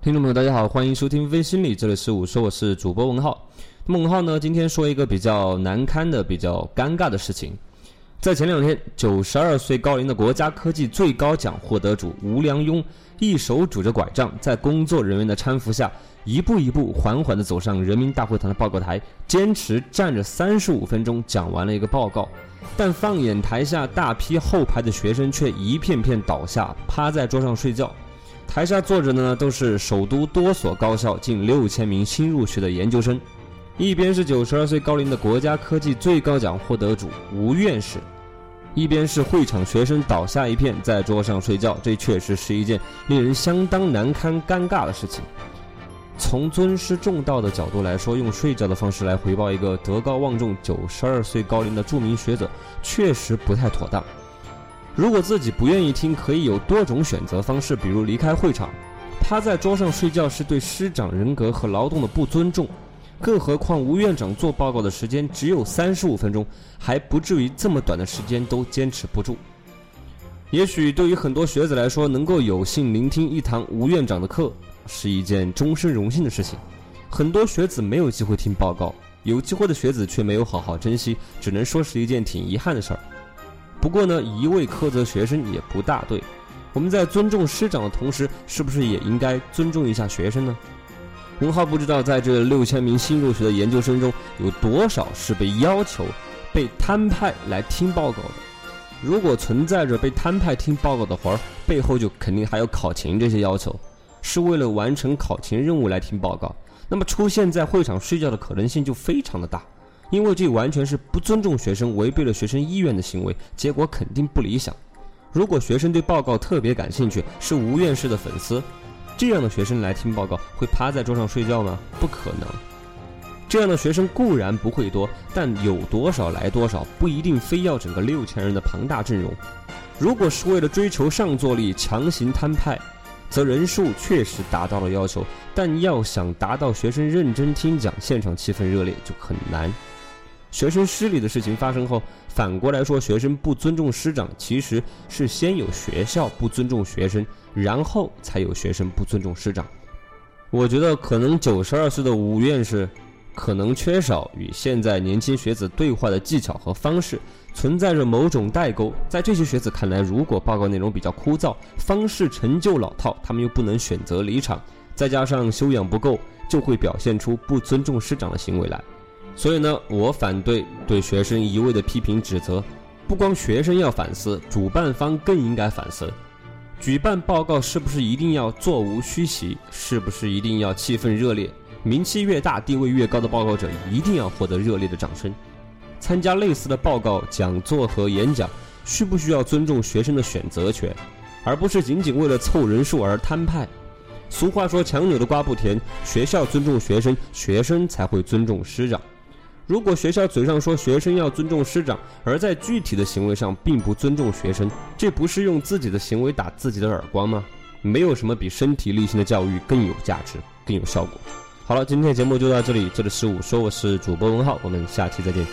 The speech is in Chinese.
听众朋友，大家好，欢迎收听微心理，这里是我说我是主播文浩。那么文浩呢，今天说一个比较难堪的、比较尴尬的事情。在前两天，九十二岁高龄的国家科技最高奖获得主吴良镛，一手拄着拐杖，在工作人员的搀扶下，一步一步缓缓地走上人民大会堂的报告台，坚持站着三十五分钟讲完了一个报告。但放眼台下大批后排的学生，却一片片倒下，趴在桌上睡觉。台下坐着的呢，都是首都多所高校近六千名新入学的研究生。一边是九十二岁高龄的国家科技最高奖获得主吴院士，一边是会场学生倒下一片，在桌上睡觉。这确实是一件令人相当难堪、尴尬的事情。从尊师重道的角度来说，用睡觉的方式来回报一个德高望重、九十二岁高龄的著名学者，确实不太妥当。如果自己不愿意听，可以有多种选择方式，比如离开会场。趴在桌上睡觉是对师长人格和劳动的不尊重，更何况吴院长做报告的时间只有三十五分钟，还不至于这么短的时间都坚持不住。也许对于很多学子来说，能够有幸聆听一堂吴院长的课是一件终身荣幸的事情。很多学子没有机会听报告，有机会的学子却没有好好珍惜，只能说是一件挺遗憾的事儿。不过呢，一味苛责学生也不大对。我们在尊重师长的同时，是不是也应该尊重一下学生呢？文浩不知道，在这六千名新入学的研究生中，有多少是被要求、被摊派来听报告的？如果存在着被摊派听报告的活儿，背后就肯定还有考勤这些要求，是为了完成考勤任务来听报告。那么出现在会场睡觉的可能性就非常的大。因为这完全是不尊重学生、违背了学生意愿的行为，结果肯定不理想。如果学生对报告特别感兴趣，是吴院士的粉丝，这样的学生来听报告会趴在桌上睡觉吗？不可能。这样的学生固然不会多，但有多少来多少，不一定非要整个六千人的庞大阵容。如果是为了追求上座率强行摊派，则人数确实达到了要求，但要想达到学生认真听讲、现场气氛热烈，就很难。学生失礼的事情发生后，反过来说，学生不尊重师长，其实是先有学校不尊重学生，然后才有学生不尊重师长。我觉得可能九十二岁的吴院士，可能缺少与现在年轻学子对话的技巧和方式，存在着某种代沟。在这些学子看来，如果报告内容比较枯燥，方式陈旧老套，他们又不能选择离场，再加上修养不够，就会表现出不尊重师长的行为来。所以呢，我反对对学生一味的批评指责，不光学生要反思，主办方更应该反思。举办报告是不是一定要座无虚席？是不是一定要气氛热烈？名气越大、地位越高的报告者一定要获得热烈的掌声？参加类似的报告讲座和演讲，需不需要尊重学生的选择权，而不是仅仅为了凑人数而摊派？俗话说：“强扭的瓜不甜。”学校尊重学生，学生才会尊重师长。如果学校嘴上说学生要尊重师长，而在具体的行为上并不尊重学生，这不是用自己的行为打自己的耳光吗？没有什么比身体力行的教育更有价值、更有效果。好了，今天的节目就到这里，这里是我说我是主播文浩，我们下期再见。